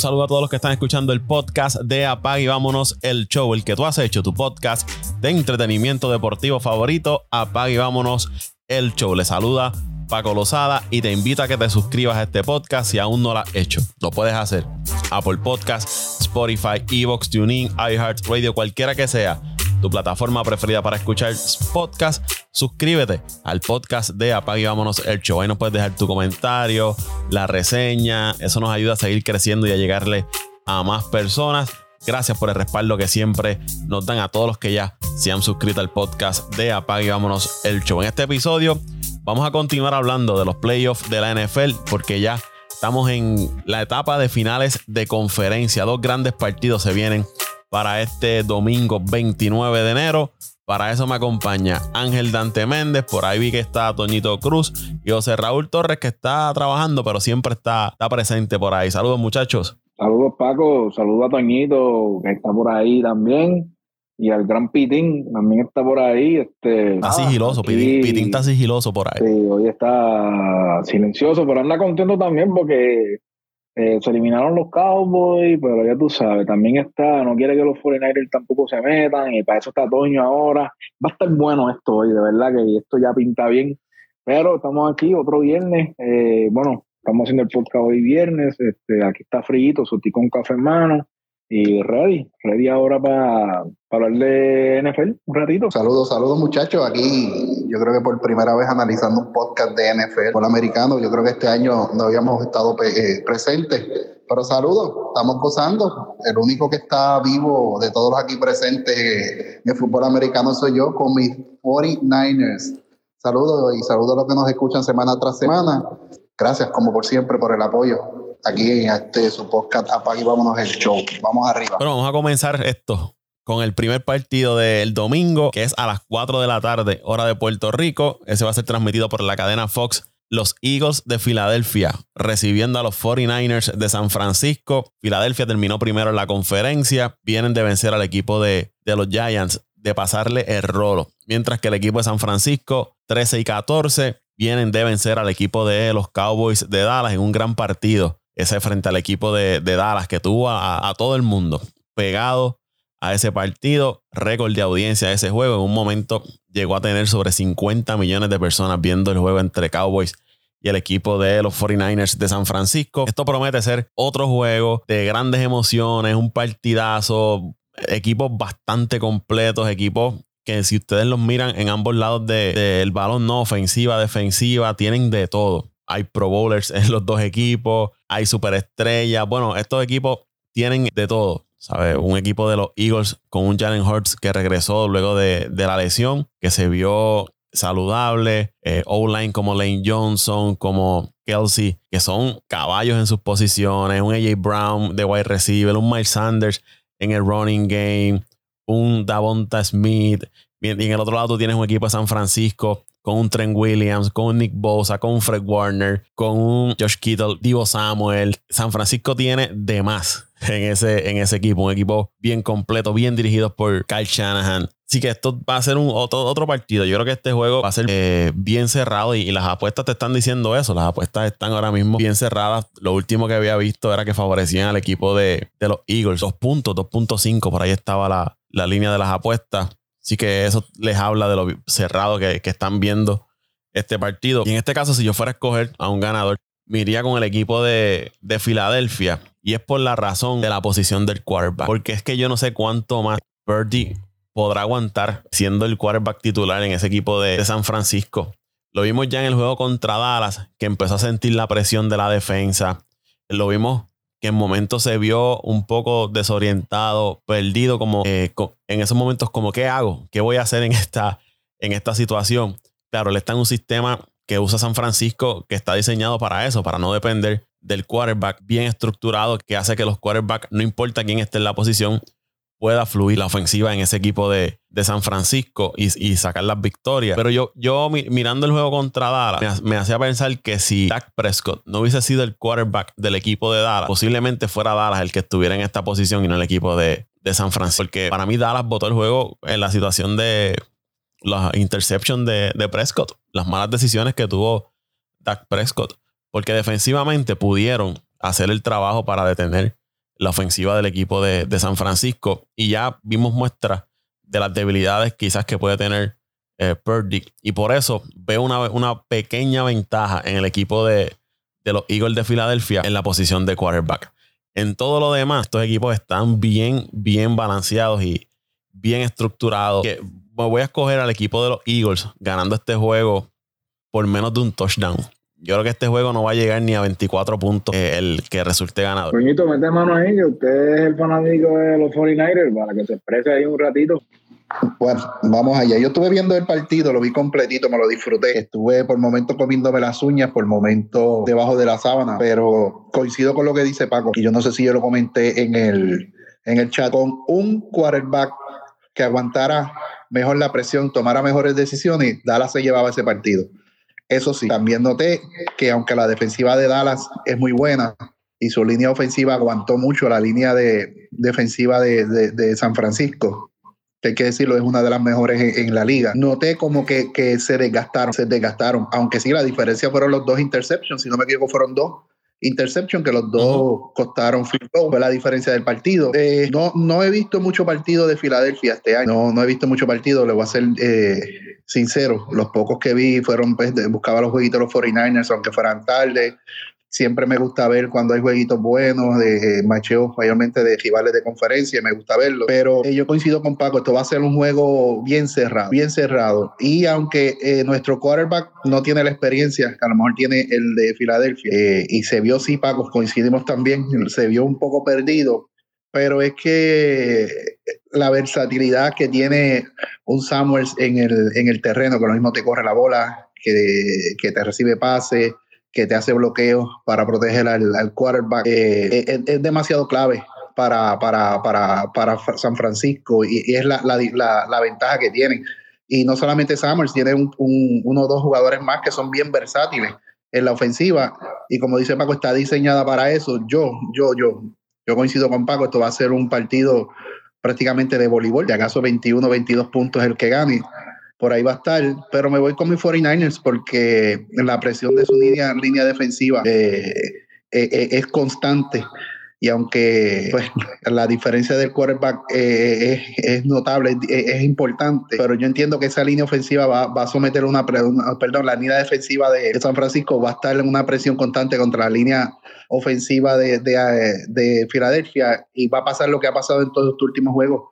saludo a todos los que están escuchando el podcast de Apag y vámonos el show, el que tú has hecho, tu podcast de entretenimiento deportivo favorito, Apag y vámonos el show. Le saluda Paco Lozada y te invito a que te suscribas a este podcast si aún no lo has hecho. Lo puedes hacer. Apple Podcast, Spotify, Evox, TuneIn, iHeartRadio, cualquiera que sea tu plataforma preferida para escuchar podcast, suscríbete al podcast de Apague Vámonos el Show. Ahí nos puedes dejar tu comentario, la reseña. Eso nos ayuda a seguir creciendo y a llegarle a más personas. Gracias por el respaldo que siempre nos dan a todos los que ya se han suscrito al podcast de Apague Vámonos el Show. En este episodio vamos a continuar hablando de los playoffs de la NFL porque ya estamos en la etapa de finales de conferencia. Dos grandes partidos se vienen para este domingo 29 de enero. Para eso me acompaña Ángel Dante Méndez. Por ahí vi que está Toñito Cruz y José Raúl Torres, que está trabajando, pero siempre está, está presente por ahí. Saludos, muchachos. Saludos, Paco. Saludos a Toñito, que está por ahí también. Y al gran Pitín también está por ahí. Este, está sigiloso, Pitín, Pitín, está sigiloso por ahí. Sí, hoy está silencioso, pero anda contento también porque eh, se eliminaron los Cowboys, pero ya tú sabes, también está, no quiere que los 49ers tampoco se metan, y para eso está Toño ahora. Va a estar bueno esto hoy, de verdad que esto ya pinta bien. Pero estamos aquí otro viernes, eh, bueno, estamos haciendo el podcast hoy viernes, este, aquí está frío, soltí con café en mano, y ready, ready ahora para hablar de NFL un ratito. Saludos, saludos muchachos. Aquí yo creo que por primera vez analizando un podcast de NFL por americano. Yo creo que este año no habíamos estado eh, presentes. Pero saludos, estamos gozando. El único que está vivo de todos los aquí presentes en el fútbol americano soy yo con mis 49ers. Saludos y saludos a los que nos escuchan semana tras semana. Gracias, como por siempre, por el apoyo aquí en este su podcast Apague vámonos el show. Vamos arriba. Bueno, vamos a comenzar esto con el primer partido del domingo, que es a las 4 de la tarde, hora de Puerto Rico. Ese va a ser transmitido por la cadena Fox. Los Eagles de Filadelfia recibiendo a los 49ers de San Francisco. Filadelfia terminó primero en la conferencia. Vienen de vencer al equipo de, de los Giants, de pasarle el rolo. Mientras que el equipo de San Francisco, 13 y 14, vienen de vencer al equipo de los Cowboys de Dallas en un gran partido ese frente al equipo de, Dallas que tuvo a, todo el mundo pegado a ese partido, récord de audiencia de ese juego. En un momento llegó a tener sobre 50 millones de personas viendo el juego entre Cowboys y el equipo de los 49ers de San Francisco. Esto promete ser otro juego de grandes emociones, un partidazo, equipos bastante completos, equipos que si ustedes los miran en ambos lados del balón, no ofensiva, defensiva, tienen de todo hay Pro Bowlers en los dos equipos, hay superestrellas. Bueno, estos equipos tienen de todo. ¿sabes? Un equipo de los Eagles con un Jalen Hurts que regresó luego de, la lesión, que se vio saludable. Eh, O-line como Lane Johnson, como Kelsey, que son caballos en sus posiciones. Un AJ Brown de wide receiver, un Miles Sanders en el running game, un Davonta Smith. Y en el otro lado tienes un equipo de San Francisco con un Trent Williams, con un Nick Bosa, con un Fred Warner, con un Josh Kittle, Divo Samuel. San Francisco tiene de más en ese, en ese equipo, un equipo bien completo, bien dirigido por Kyle Shanahan. Así que esto va a ser un otro, otro partido. Yo creo que este juego va a ser eh, bien cerrado y, las apuestas te están diciendo eso. Las apuestas están ahora mismo bien cerradas. Lo último que había visto era que favorecían al equipo de, los Eagles. Dos puntos, 2.5. Por ahí estaba la, la línea de las apuestas. Así que eso les habla de lo cerrado que, están viendo este partido. Y en este caso, si yo fuera a escoger a un ganador, me iría con el equipo de, Filadelfia. Y es por la razón de la posición del quarterback. Porque es que yo no sé cuánto más Birdie podrá aguantar siendo el quarterback titular en ese equipo de, de San Francisco. Lo vimos ya en el juego contra Dallas, que empezó a sentir la presión de la defensa. Lo vimos que en momentos se vio un poco desorientado, perdido, como eh, en esos momentos, como, ¿qué hago? ¿Qué voy a hacer en esta, en esta situación? Claro, él está en un sistema que usa San Francisco que está diseñado para eso, para no depender del quarterback bien estructurado, que hace que los quarterbacks, no importa quién esté en la posición, pueda fluir la ofensiva en ese equipo de, San Francisco y, sacar las victorias. Pero yo, yo mirando el juego contra Dallas, me, hacía pensar que si Dak Prescott no hubiese sido el quarterback del equipo de Dallas, posiblemente fuera Dallas el que estuviera en esta posición y no el equipo de, San Francisco. Porque para mí Dallas votó el juego en la situación de la interception de, de Prescott, las malas decisiones que tuvo Dak Prescott. Porque defensivamente pudieron hacer el trabajo para detener la ofensiva del equipo de, San Francisco. Y ya vimos muestras de las debilidades quizás que puede tener eh, Purdy. Y por eso veo una, una, pequeña ventaja en el equipo de, de los Eagles de Filadelfia en la posición de quarterback. En todo lo demás, estos equipos están bien, bien balanceados y bien estructurados. Que me voy a escoger al equipo de los Eagles ganando este juego por menos de un touchdown. Yo creo que este juego no va a llegar ni a 24 puntos eh, el que resulte ganador. Coñito, mete mano ahí, que usted es el fanático de los 49ers, para que se exprese ahí un ratito. Bueno, vamos allá. Yo estuve viendo el partido, lo vi completito, me lo disfruté. Estuve por momentos comiéndome las uñas, por momentos debajo de la sábana, pero coincido con lo que dice Paco, y yo no sé si yo lo comenté en el, en el chat, con un quarterback que aguantara mejor la presión, tomara mejores decisiones, Dallas se llevaba ese partido. Eso sí, también noté que aunque la defensiva de Dallas es muy buena y su línea ofensiva aguantó mucho la línea de, defensiva de, San Francisco, que hay que decirlo, es una de las mejores en, la liga. Noté como que, que, se desgastaron, se desgastaron, aunque sí la diferencia fueron los dos interceptions, si no me equivoco fueron dos interception, que los dos costaron field goal, fue la diferencia del partido. Eh, no, no he visto mucho partido de Filadelfia este año, no, no he visto mucho partido, le voy a ser eh, sincero, los pocos que vi fueron, pues, buscaba los jueguitos de los 49ers, aunque fueran tarde, Siempre me gusta ver cuando hay jueguitos buenos, de macheos mayormente de rivales de conferencia, me gusta verlo. Pero eh, yo coincido con Paco, esto va a ser un juego bien cerrado, bien cerrado. Y aunque eh, nuestro quarterback no tiene la experiencia, que a lo mejor tiene el de Filadelfia, eh, y se vio, sí, Paco, coincidimos también, se vio un poco perdido, pero es que la versatilidad que tiene un Samuels en el, en el terreno, que lo mismo te corre la bola, que, que te recibe pase, que te hace bloqueos para proteger al, quarterback, eh, es, demasiado clave para, para, para, para San Francisco y, es la, la, la, ventaja que tienen. Y no solamente Summers, tiene un, uno o dos jugadores más que son bien versátiles en la ofensiva. Y como dice Paco, está diseñada para eso. Yo, yo, yo, yo coincido con Paco, esto va a ser un partido prácticamente de voleibol, de acaso 21, 22 puntos el que gane por ahí va a estar, pero me voy con mis 49ers porque la presión de su línea, línea defensiva eh, eh, eh, es constante. Y aunque pues, la diferencia del quarterback es, notable, es, importante, pero yo entiendo que esa línea ofensiva va, a someter una, perdón, la línea defensiva de San Francisco va a estar en una presión constante contra la línea ofensiva de, de Filadelfia y va a pasar lo que ha pasado en todos estos últimos juegos.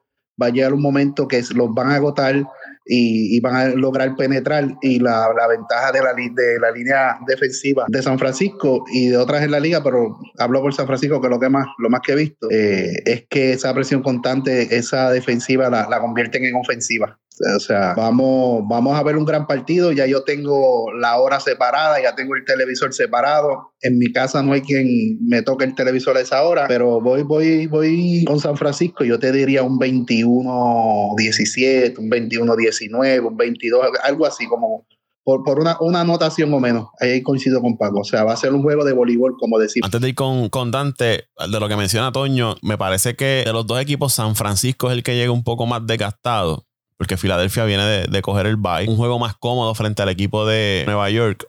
Va a llegar un momento que los van a agotar y, van a lograr penetrar. Y la, la ventaja de la, de la línea defensiva de San Francisco y de otras en la liga, pero hablo por San Francisco, que lo que más, lo más que he visto, eh, es que esa presión constante, esa defensiva la, la convierten en ofensiva. O sea, vamos, vamos a ver un gran partido. Ya yo tengo la hora separada, ya tengo el televisor separado. En mi casa no hay quien me toque el televisor a esa hora, pero voy, voy, voy con San Francisco. Yo te diría un 21-17, un 21-19, un 22, algo así como por, por una, una, anotación o menos. Ahí coincido con Paco. O sea, va a ser un juego de voleibol, como decimos. Antes de ir con, con, Dante, de lo que menciona Toño, me parece que de los dos equipos, San Francisco es el que llega un poco más desgastado porque Filadelfia viene de, coger el bye. Un juego más cómodo frente al equipo de Nueva York.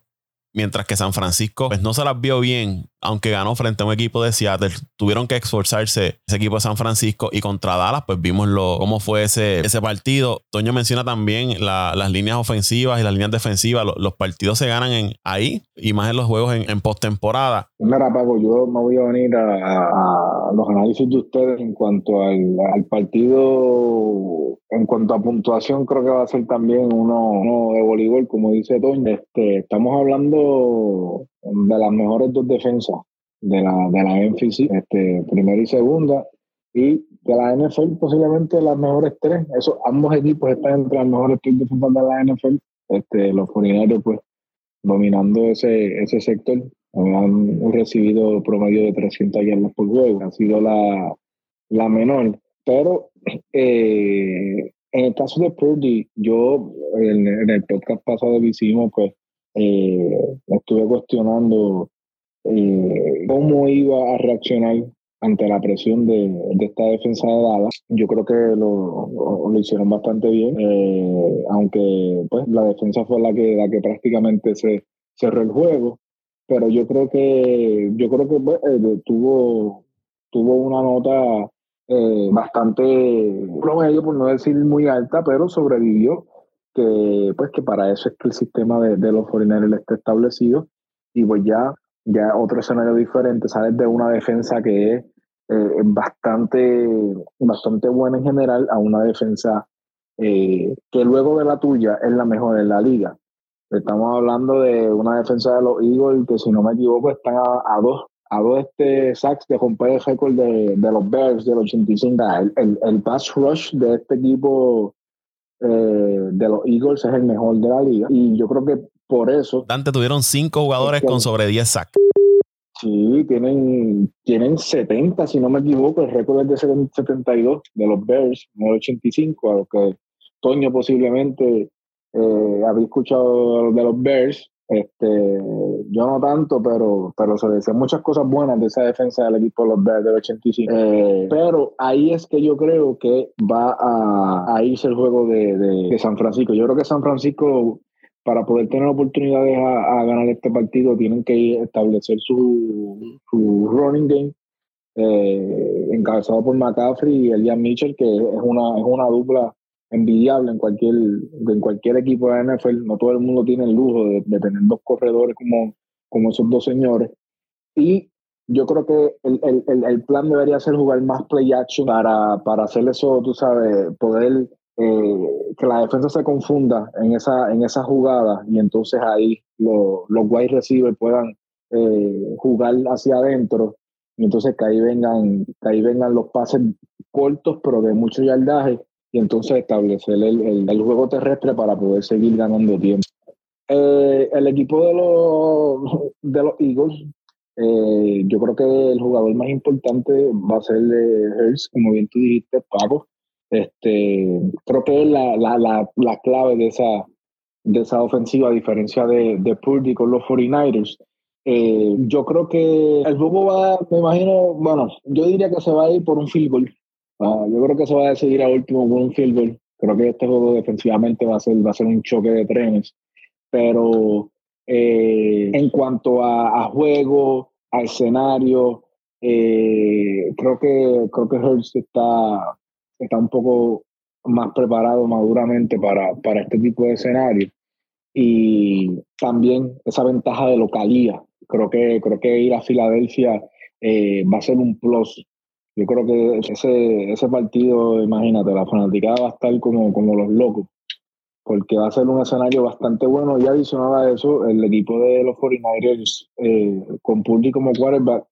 Mientras que San Francisco pues no se las vio bien, aunque ganó frente a un equipo de Seattle. Tuvieron que esforzarse ese equipo de San Francisco y contra Dallas, pues vimos lo, cómo fue ese, ese partido. Toño menciona también las líneas ofensivas y las líneas defensivas. Los, partidos se ganan en, ahí y más en los juegos en, en postemporada. Mira, Paco, yo me voy a venir a, los análisis de ustedes en cuanto al, al partido en cuanto a puntuación, creo que va a ser también uno, de voleibol, como dice Toño. Este, estamos hablando de las mejores dos defensas de la, de la este, primera y segunda, y de la NFL posiblemente las mejores tres. Eso, ambos equipos están entre las mejores tres defensas de la NFL. Este, los 49 pues, dominando ese, ese sector. Han recibido promedio de 300 yardas por juego. Ha sido la, la menor. Pero eh, en el caso de Purdy, yo en, el podcast pasado que hicimos, pues eh, estuve cuestionando eh, cómo iba a reaccionar ante la presión de, esta defensa de Dallas. Yo creo que lo, lo hicieron bastante bien, aunque pues la defensa fue la que, la que prácticamente se cerró el juego. Pero yo creo que yo creo que pues, tuvo tuvo una nota eh, bastante promedio, por no decir muy alta, pero sobrevivió, que pues que para eso es que el sistema de, de los 49 está establecido y pues ya, ya otro escenario diferente, sales de una defensa que es eh, bastante, bastante buena en general a una defensa eh, que luego de la tuya es la mejor en la liga. Estamos hablando de una defensa de los Eagles que si no me equivoco están a, dos a dos este sacks de romper el récord de, de, los Bears del 85. El, el, el, pass rush de este equipo eh, de los Eagles es el mejor de la liga. Y yo creo que por eso. Dante tuvieron cinco jugadores con sobre 10 sacks. Sí, tienen, tienen 70, si no me equivoco, el récord es de 72 de los Bears, no 85, a lo que Toño posiblemente eh, había escuchado de los Bears. Este, yo no tanto, pero, pero se decían muchas cosas buenas de esa defensa del equipo de los Bears del 85. Eh, pero ahí es que yo creo que va a, a irse el juego de, de, de San Francisco. Yo creo que San Francisco para poder tener oportunidades a, ganar este partido tienen que establecer su, su running game eh, encabezado por McCaffrey y Elian Mitchell que es una, es una dupla envidiable en cualquier, en cualquier equipo de NFL. No todo el mundo tiene el lujo de, tener dos corredores como, como esos dos señores. Y yo creo que el, el, el, plan debería ser jugar más play action para, para hacer eso, tú sabes, poder eh, que la defensa se confunda en esa, en esa jugada y entonces ahí los wide receivers puedan eh, jugar hacia adentro y entonces que ahí vengan, que ahí vengan los pases cortos pero de mucho yardaje y entonces establecer el, el, juego terrestre para poder seguir ganando tiempo. Eh, el equipo de los, de los Eagles, yo creo que el jugador más importante va a ser de Hertz, como bien tú dijiste, Paco. Este, creo que es la, la, la, la clave de esa, de esa ofensiva, a diferencia de, de Purdy con los 49ers. Eh, yo creo que el juego va, me imagino, bueno, yo diría que se va a ir por un field goal. Ah, yo creo que se va a decidir a último goal. Creo que este juego defensivamente va a ser, va a ser un choque de trenes. Pero eh, en cuanto a, a, juego, a escenario, eh, creo que creo que Hurts está está un poco más preparado maduramente para, para este tipo de escenario. Y también esa ventaja de localía. Creo que, creo que ir a Filadelfia eh, va a ser un plus. Yo creo que ese, ese partido, imagínate, la fanaticada va a estar como, como los locos, porque va a ser un escenario bastante bueno. Y adicional a eso, el equipo de los 49ers, eh, con Purdy como quarterback,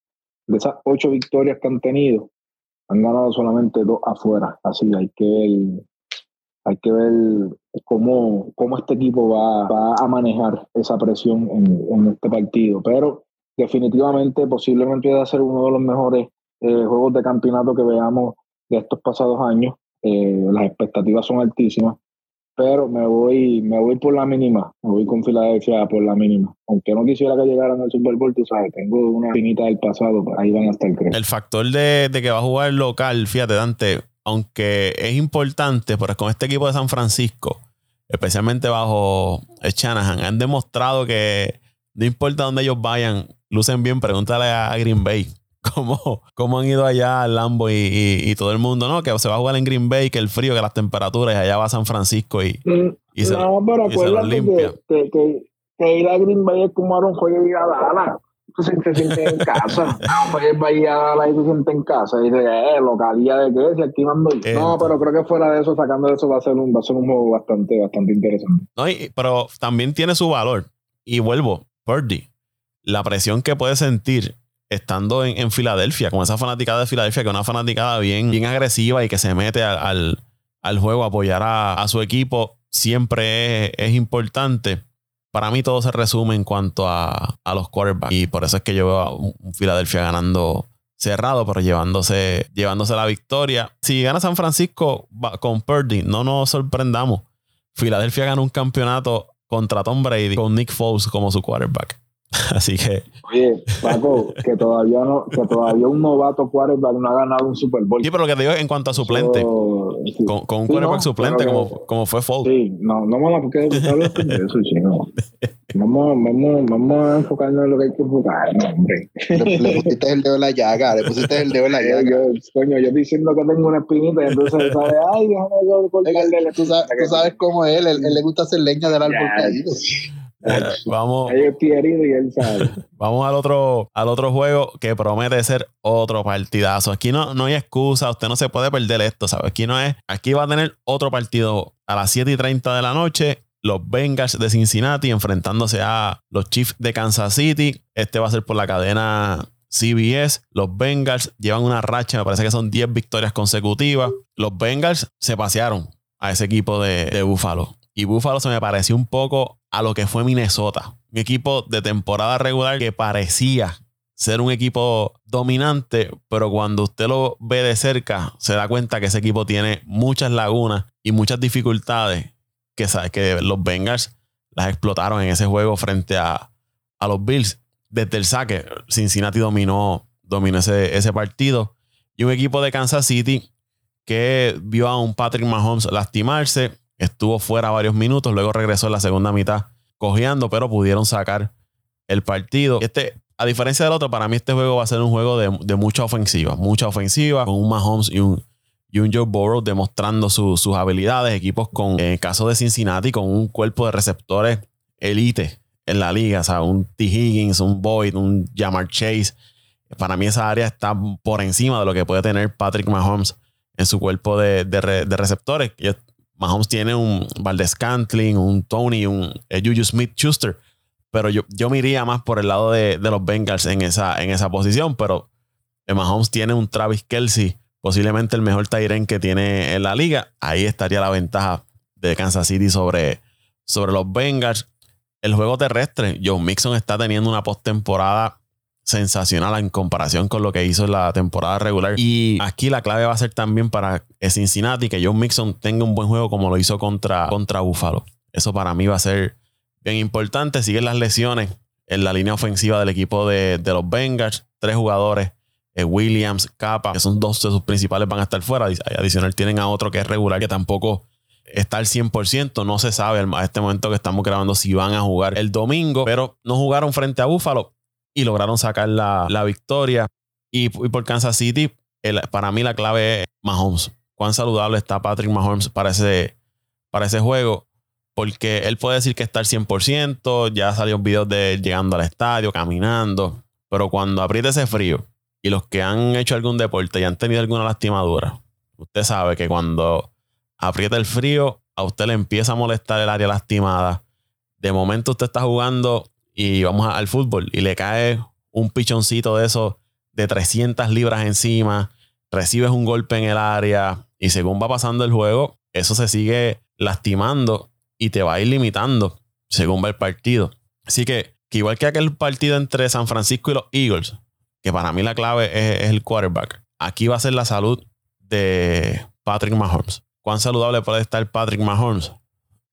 de esas ocho victorias que han tenido, han ganado solamente dos afuera, así hay que ver, hay que ver cómo, cómo este equipo va, a manejar esa presión en, en, este partido. Pero definitivamente, posiblemente va a ser uno de los mejores eh, juegos de campeonato que veamos de estos pasados años. Eh, las expectativas son altísimas pero me voy, me voy por la mínima, me voy con Filadelfia por la mínima. Aunque no quisiera que llegaran al Super Bowl, tú sabes, tengo una finita del pasado, ahí van a estar creo. El factor de, que va a jugar local, fíjate, Dante, aunque es importante, pero con este equipo de San Francisco, especialmente bajo Shanahan, han demostrado que no importa dónde ellos vayan, lucen bien, pregúntale a Green Bay cómo, cómo han ido allá al Lambo y, y, todo el mundo, ¿no? Que se va a jugar en Green Bay, que el frío, que las temperaturas, y allá va a San Francisco y, y se, no, pero y se lo limpia. Que, que, que, ir a Green Bay es como un juego de ir a Dallas. Tú te sientes en casa. No, ir a Dallas y te sientes en casa. Y dices, eh, localidad de qué, si aquí mando yo. No, pero creo que fuera de eso, sacando de eso, va a ser un, va a ser un juego bastante, bastante interesante. No, y, pero también tiene su valor. Y vuelvo, Purdy. La presión que puede sentir estando en, en, Filadelfia, con esa fanaticada de Filadelfia, que es una fanaticada bien, bien agresiva y que se mete al, al, juego a apoyar a, a, su equipo, siempre es, es, importante. Para mí todo se resume en cuanto a, a, los quarterbacks. Y por eso es que yo veo a Filadelfia ganando cerrado, pero llevándose, llevándose la victoria. Si gana San Francisco con Purdy, no nos sorprendamos. Filadelfia gana un campeonato contra Tom Brady con Nick Foles como su quarterback. Así que. Oye, Paco, que todavía no, que todavía un novato quarterback no ha ganado un Super Bowl. Sí, pero lo que te digo en cuanto a suplente. So, sí. con, con, un sí, quarterback no, suplente como, como fue Foles. Sí, no, no me la porque de eso, chino. Vamos, vamos, vamos a enfocarnos en lo que hay que enfocar, hombre. Le, pusiste el dedo en la llaga, le pusiste el dedo en la llaga. Yo, coño, yo diciendo que tengo una espinita, y entonces, ¿sabes? Ay, déjame cortarle tú, sabes, tú sabes cómo es él, él, le gusta hacer leña del árbol caído. Eh, vamos, y él sabe. vamos al otro, al otro juego que promete ser otro partidazo. Aquí no, no hay excusa, usted no se puede perder esto, ¿sabes? Aquí no es, aquí va a tener otro partido a las 7 y 30 de la noche. Los Bengals de Cincinnati enfrentándose a los Chiefs de Kansas City. Este va a ser por la cadena CBS. Los Bengals llevan una racha, me parece que son 10 victorias consecutivas. Los Bengals se pasearon a ese equipo de, de Buffalo. Y Buffalo se me pareció un poco a lo que fue Minnesota. Un equipo de temporada regular que parecía ser un equipo dominante, pero cuando usted lo ve de cerca, se da cuenta que ese equipo tiene muchas lagunas y muchas dificultades que, sabe, que los Bengals las explotaron en ese juego frente a, a los Bills. Desde el saque, Cincinnati dominó, dominó ese, ese partido. Y un equipo de Kansas City que vio a un Patrick Mahomes lastimarse Estuvo fuera varios minutos, luego regresó en la segunda mitad cojeando, pero pudieron sacar el partido. Este, a diferencia del otro, para mí este juego va a ser un juego de, mucha ofensiva, mucha ofensiva, con un Mahomes y un, y un Joe Burrow demostrando sus habilidades. Equipos con, en el caso de Cincinnati, con un cuerpo de receptores elite en la liga, o sea, un T. Higgins, un Boyd, un Jamar Chase. Para mí esa área está por encima de lo que puede tener Patrick Mahomes en su cuerpo de, de, de receptores. Mahomes tiene un Valdez Cantling, un Tony, un Juju Smith Schuster. Pero yo, yo me iría más por el lado de, los Bengals en esa, en esa posición. Pero Mahomes tiene un Travis Kelsey, posiblemente el mejor Tyren que tiene en la liga. Ahí estaría la ventaja de Kansas City sobre, sobre los Bengals. El juego terrestre, Joe Mixon está teniendo una postemporada sensacional en comparación con lo que hizo en la temporada regular. Y aquí la clave va a ser también para Cincinnati que John Mixon tenga un buen juego como lo hizo contra, contra Buffalo. Eso para mí va a ser bien importante. Siguen las lesiones en la línea ofensiva del equipo de, los Bengals. Tres jugadores, eh, Williams, Capa, que son dos de sus principales, van a estar fuera. Adicional tienen a otro que es regular, que tampoco está al 100%. No se sabe a este momento que estamos grabando si van a jugar el domingo, pero no jugaron frente a Buffalo y lograron sacar la, victoria. Y, por Kansas City, para mí la clave es Mahomes. Cuán saludable está Patrick Mahomes para ese, para ese juego. Porque él puede decir que está al 100%, ya salió videos de él llegando al estadio, caminando. Pero cuando aprieta ese frío y los que han hecho algún deporte y han tenido alguna lastimadura, usted sabe que cuando aprieta el frío, a usted le empieza a molestar el área lastimada. De momento usted está jugando y vamos al fútbol y le cae un pichoncito de eso de 300 libras encima, recibes un golpe en el área y según va pasando el juego, eso se sigue lastimando y te va a ir limitando según va el partido. Así que, que igual que aquel partido entre San Francisco y los Eagles, que para mí la clave es, el quarterback, aquí va a ser la salud de Patrick Mahomes. ¿Cuán saludable puede estar Patrick Mahomes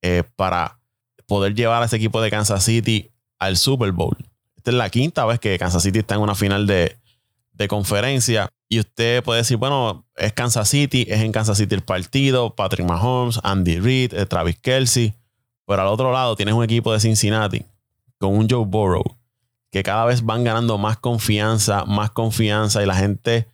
eh, para poder llevar a ese equipo de Kansas City al Super Bowl. Esta es la quinta vez que Kansas City está en una final de, conferencia. Y usted puede decir, bueno, es Kansas City, es en Kansas City el partido, Patrick Mahomes, Andy Reid, eh, Travis Kelsey. Pero al otro lado tienes un equipo de Cincinnati con un Joe Burrow que cada vez van ganando más confianza, más confianza y la gente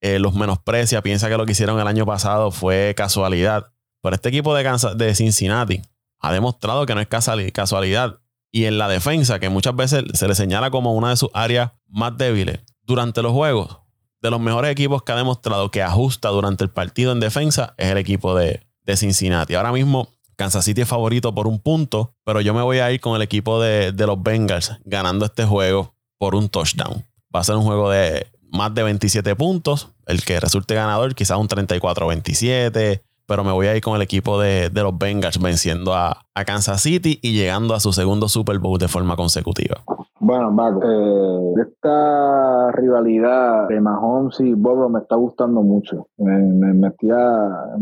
eh, los menosprecia, piensa que lo que hicieron el año pasado fue casualidad. Pero este equipo de, Kansas, de Cincinnati ha demostrado que no es casualidad y en la defensa, que muchas veces se le señala como una de sus áreas más débiles. Durante los juegos, de los mejores equipos que ha demostrado que ajusta durante el partido en defensa es el equipo de, Cincinnati. Ahora mismo, Kansas City es favorito por un punto, pero yo me voy a ir con el equipo de, de los Bengals ganando este juego por un touchdown. Va a ser un juego de más de 27 puntos. El que resulte ganador, quizás un 34-27, pero me voy a ir con el equipo de, los Bengals venciendo a, Kansas City y llegando a su segundo Super Bowl de forma consecutiva. Bueno, Marco, eh, esta rivalidad de Mahomes y Bobo me está gustando mucho. Me, me,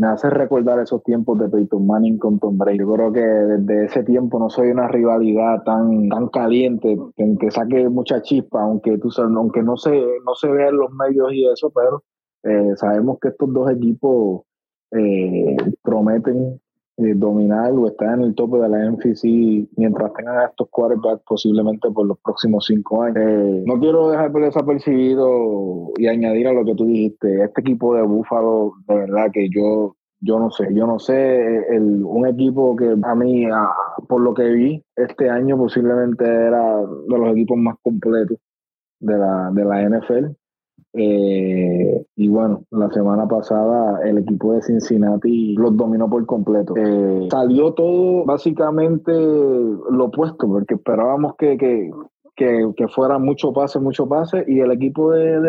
hace recordar esos tiempos de Peyton Manning con Tom Brady. Yo creo que desde ese tiempo no soy una rivalidad tan, tan caliente, que, que saque mucha chispa, aunque, aunque no, se, no se vea en los medios y eso, pero eh, sabemos que estos dos equipos eh, prometen eh, dominar o estar en el tope de la NFC mientras tengan a estos quarterbacks posiblemente por los próximos cinco años. Eh, no quiero dejar por desapercibido y añadir a lo que tú dijiste, este equipo de Búfalo, de verdad que yo yo no sé, yo no sé, el, un equipo que a mí, por lo que vi, este año posiblemente era de los equipos más completos de la, de la NFL. Eh, y bueno, la semana pasada el equipo de Cincinnati los dominó por completo. Eh, salió todo básicamente lo opuesto, porque esperábamos que, que, que, fuera mucho pase, mucho pase, y el equipo de,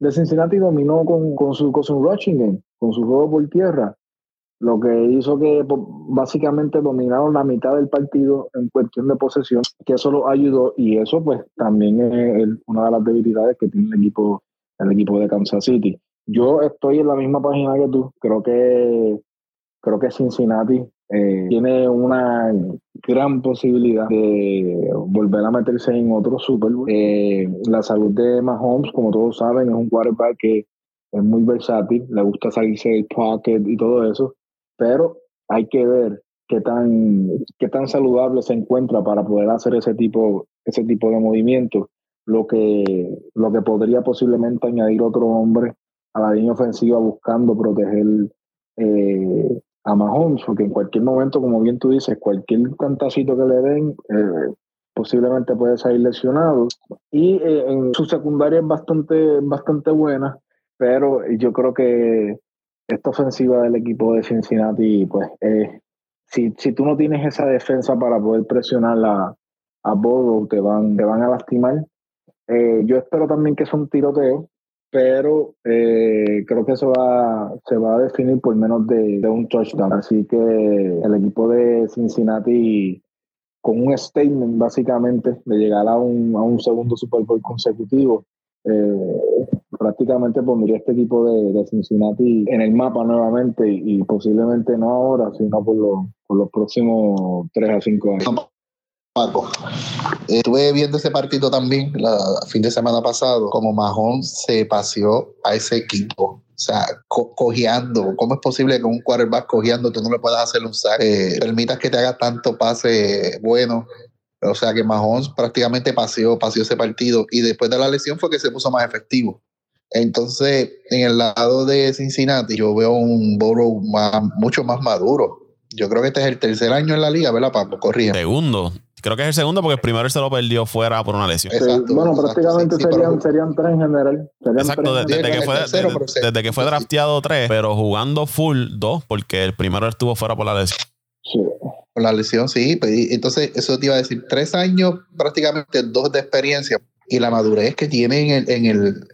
de, Cincinnati dominó con, con, su, con su rushing con su juego por tierra lo que hizo que pues, básicamente dominaron la mitad del partido en cuestión de posesión, que eso lo ayudó y eso pues también es una de las debilidades que tiene el equipo, el equipo de Kansas City. Yo estoy en la misma página que tú, creo que creo que Cincinnati eh, tiene una gran posibilidad de volver a meterse en otro Super Bowl. Eh, la salud de Mahomes, como todos saben, es un quarterback que es muy versátil, le gusta salirse del pocket y todo eso pero hay que ver qué tan, qué tan saludable se encuentra para poder hacer ese tipo, ese tipo de movimiento, lo que, lo que podría posiblemente añadir otro hombre a la línea ofensiva buscando proteger eh, a Mahomes, porque en cualquier momento, como bien tú dices, cualquier cantacito que le den, eh, posiblemente puede salir lesionado. Y eh, en su secundaria es bastante, bastante buena, pero yo creo que esta ofensiva del equipo de Cincinnati, pues, eh, si, si tú no tienes esa defensa para poder presionar a, a Bodo, te van, te van a lastimar. Eh, yo espero también que sea un tiroteo, pero eh, creo que se va, a definir por menos de, un touchdown. Así que el equipo de Cincinnati, con un statement básicamente de llegar a un, a un segundo Super Bowl consecutivo, eh, prácticamente pondría este equipo de, Cincinnati en el mapa nuevamente y, posiblemente no ahora, sino por, por los próximos 3 a 5 años. Paco, estuve viendo ese partido también la fin de semana pasado, como Mahón se paseó a ese equipo. O sea, cojeando. ¿Cómo es posible que un quarterback cojeando tú no le puedas hacer un sack? Eh, permitas que te haga tanto pase bueno o sea que Mahomes prácticamente paseó, paseó ese partido y después de la lesión fue que se puso más efectivo. Entonces, en el lado de Cincinnati, yo veo un Burrow mucho más maduro. Yo creo que este es el tercer año en la liga, ¿verdad, Paco? Corría. Segundo. Creo que es el segundo porque el primero se lo perdió fuera por una lesión. bueno, prácticamente serían, serían, tres en general. exacto, desde, que fue, desde, que fue drafteado tres, pero jugando full dos porque el primero estuvo fuera por la lesión. Sí. Por la lesión, sí. Pues, entonces, eso te iba a decir, tres años, prácticamente dos de experiencia y la madurez que tiene en el,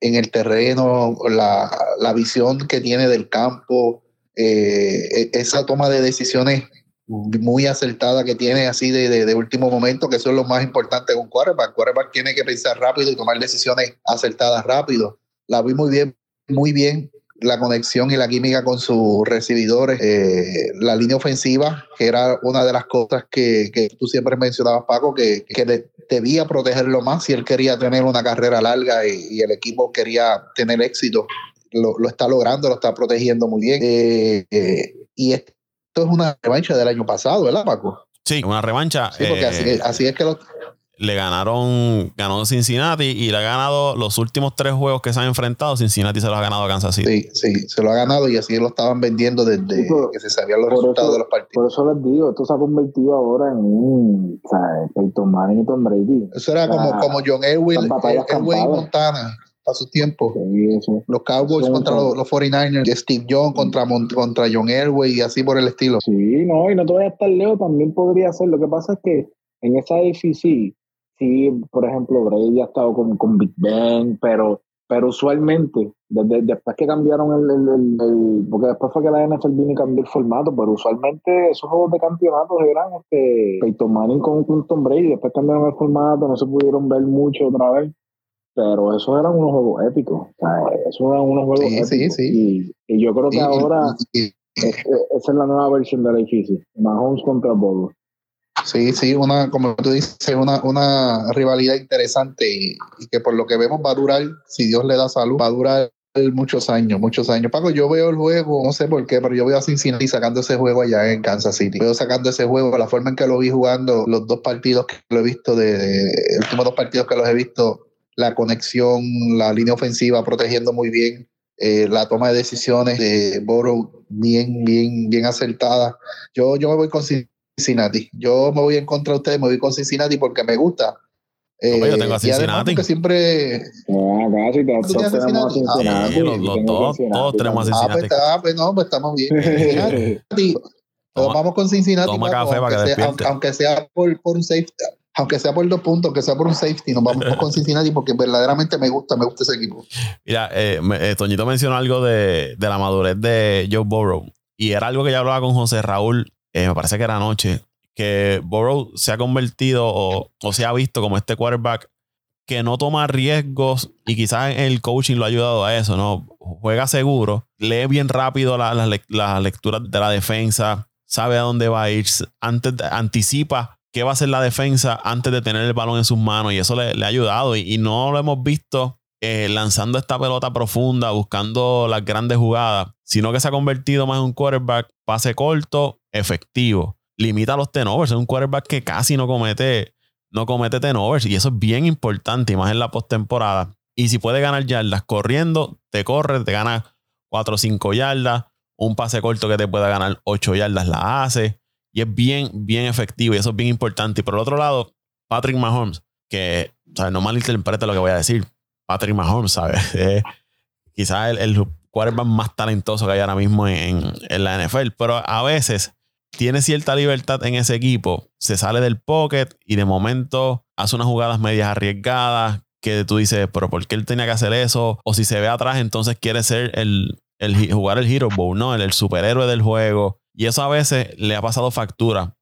en el, terreno, la, la, visión que tiene del campo, eh, e, esa toma de decisiones muy acertada que tiene así de, de, último momento, que eso es lo más importante con quarterback. quarterback tiene que pensar rápido y tomar decisiones acertadas rápido. La vi muy bien, muy bien la conexión y la química con sus recibidores, eh, la línea ofensiva, que era una de las cosas que, que tú siempre mencionabas, Paco, que, que debía protegerlo más si él quería tener una carrera larga y, el equipo quería tener éxito. Lo, lo, está logrando, lo está protegiendo muy bien. Eh, eh, y esto es una revancha del año pasado, ¿verdad, Paco? Sí, una revancha. Sí, porque así, así es que los le ganaron, ganó Cincinnati y le ha ganado los últimos tres juegos que se han enfrentado. Cincinnati se los ha ganado a Kansas City. Sí, sí, se lo ha ganado y así lo estaban vendiendo desde que se sabían los resultados de los partidos. Por eso les digo, esto se ha convertido ahora en un, o sea, Peyton Manning y Tom Brady. Eso era como, como John Elway, Elway y Montana a su tiempo. los Cowboys contra los, 49ers, Steve Young contra, contra John Elway y así por el estilo. Sí, no, y no te voy a estar lejos, también podría ser. Lo que pasa es que en esa AFC sí, por ejemplo, Brady ha estado con, con Big Ben, pero, pero usualmente, desde, después que cambiaron el, el, porque después fue que la NFL vino y cambió el formato, pero usualmente esos juegos de campeonatos eran este, Peyton Manning con, con Tom Brady, después cambiaron el formato, no se pudieron ver mucho otra vez pero esos eran unos juegos épicos. O sea, esos eran unos juegos épicos. Sí, sí. Y, yo creo que ahora esa es la nueva versión de la difícil. Mahomes contra Bobo. Sí, sí, una, como tú dices, una, una rivalidad interesante y, que por lo que vemos va a durar, si Dios le da salud, va a durar muchos años, muchos años. Paco, yo veo el juego, no sé por qué, pero yo veo a Cincinnati sacando ese juego allá en Kansas City. Veo sacando ese juego, la forma en que lo vi jugando, los dos partidos que lo he visto, de, de los últimos dos partidos que los he visto, la conexión, la línea ofensiva protegiendo muy bien, eh, la toma de decisiones de Borough bien, bien, bien acertada. Yo, yo me voy con Cincinnati. Yo me voy en contra de ustedes, me voy con Cincinnati porque me gusta eh, yo tengo a Cincinnati. que siempre. Ah, casi todos, todos tenemos a Cincinnati. los, los, todos, todos tenemos a Ah, Cincinnati. pues, ah, pues no, pues estamos bien. Cincinnati. Toma- vamos con Cincinnati. toma café para que aunque, sea, aunque, aunque sea por, por un safety, aunque sea por dos puntos, aunque sea por un safety, nos vamos con Cincinnati porque verdaderamente me gusta, me gusta ese equipo. Mira, eh, eh, Toñito mencionó algo de, la madurez de Joe Burrow. Y era algo que yo hablaba con José Raúl, eh, me parece que era anoche, que Burrow se ha convertido o, se ha visto como este quarterback que no toma riesgos y quizás el coaching lo ha ayudado a eso, ¿no? Juega seguro, lee bien rápido la- la lec- las lecturas de la defensa, sabe a dónde va a ir, anticipa qué va a hacer la defensa antes de tener el balón en sus manos y eso le, ha ayudado y, no lo hemos visto eh, lanzando esta pelota profunda, buscando las grandes jugadas, sino que se ha convertido más en un quarterback pase corto, efectivo. Limita los turnovers, es un quarterback que casi no comete, no comete turnovers y eso es bien importante, y más en la postemporada. Y si puede ganar yardas corriendo, te corre, te gana 4 o 5 yardas, un pase corto que te pueda ganar 8 yardas la hace. Y es bien, bien efectivo y eso es bien importante. Y por el otro lado, Patrick Mahomes, que ¿sabes? no malinterprete lo que voy a decir. Patrick Mahomes, ¿sabes? Eh, quizás el, el quarterback más talentoso que hay ahora mismo en, en la NFL. Pero a veces tiene cierta libertad en ese equipo. Se sale del pocket y de momento hace unas jugadas medias arriesgadas que tú dices, pero ¿por qué él tenía que hacer eso? O si se ve atrás, entonces quiere ser el, el jugar el Hero Bowl, ¿no? El, el superhéroe del juego. Y eso a veces le ha pasado factura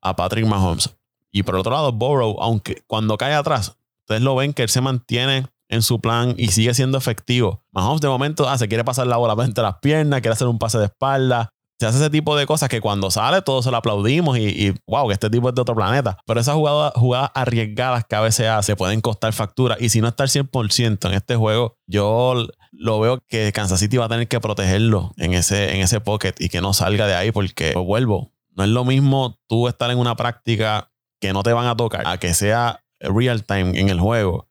a Patrick Mahomes. Y por otro lado, Burrow, aunque cuando cae atrás, ustedes lo ven que él se mantiene en su plan y sigue siendo efectivo. Mahomes de momento ah, se quiere pasar la bola entre las piernas, quiere hacer un pase de espalda. Se hace ese tipo de cosas que cuando sale todos se lo aplaudimos y, wow, que este tipo es de otro planeta. Pero esas jugadas, jugadas arriesgadas que a veces hace pueden costar factura. Y si no está al 100% en este juego, yo lo veo que Kansas City va a tener que protegerlo en ese, en ese pocket y que no salga de ahí porque, pues, vuelvo, no es lo mismo tú estar en una práctica que no te van a tocar a que sea real time en el juego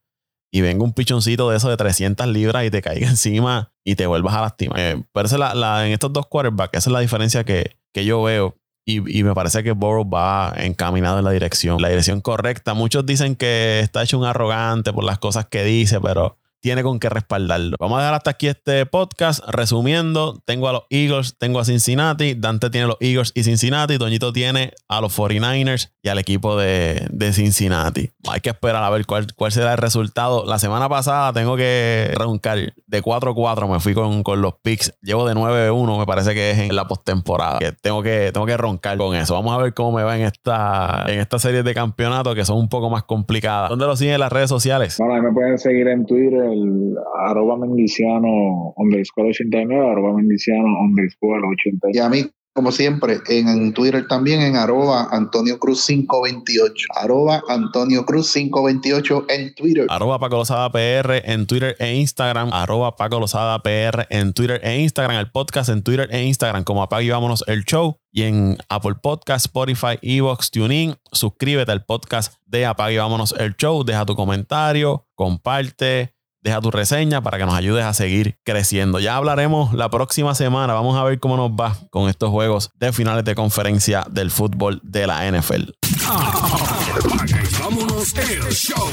y venga un pichoncito de eso de 300 libras y te caiga encima y te vuelvas a lastimar. Eh, es la, la- en estos dos quarterbacks, esa es la diferencia que, que yo veo. Y, y me parece que Burrow va encaminado en la dirección, la dirección correcta. Muchos dicen que está hecho un arrogante por las cosas que dice, pero tiene con qué respaldarlo. Vamos a dejar hasta aquí este podcast. Resumiendo, tengo a los Eagles, tengo a Cincinnati, Dante tiene los Eagles y Cincinnati, Toñito tiene a los 49ers y al equipo de, de Cincinnati. Hay que esperar a ver cuál, cuál será el resultado. La semana pasada tengo que roncar de 4-4, me fui con, con los picks. Llevo de 9-1, me parece que es en la postemporada. Tengo que tengo que roncar con eso. Vamos a ver cómo me va en esta, en esta serie de campeonatos que son un poco más complicadas. ¿Dónde lo siguen en las redes sociales? Bueno, ahí me pueden seguir en Twitter, el arroba mendiciano underscore 89, arroba mendiciano underscore 89. Y a mí, como siempre, en Twitter también, en arroba Antonio Cruz 528. Arroba Antonio Cruz 528 en Twitter. Arroba Paco Lozada PR en Twitter e Instagram. Arroba Paco Lozada PR en Twitter e Instagram. El podcast en Twitter e Instagram como Apague y Vámonos el Show. Y en Apple Podcast, Spotify, Evox, TuneIn. Suscríbete al podcast de Apague y Vámonos el Show. Deja tu comentario, comparte, deja tu reseña para que nos ayudes a seguir creciendo. Ya hablaremos la próxima semana. Vamos a ver cómo nos va con estos juegos de finales de conferencia del fútbol de la NFL. Apaga y vámonos el show.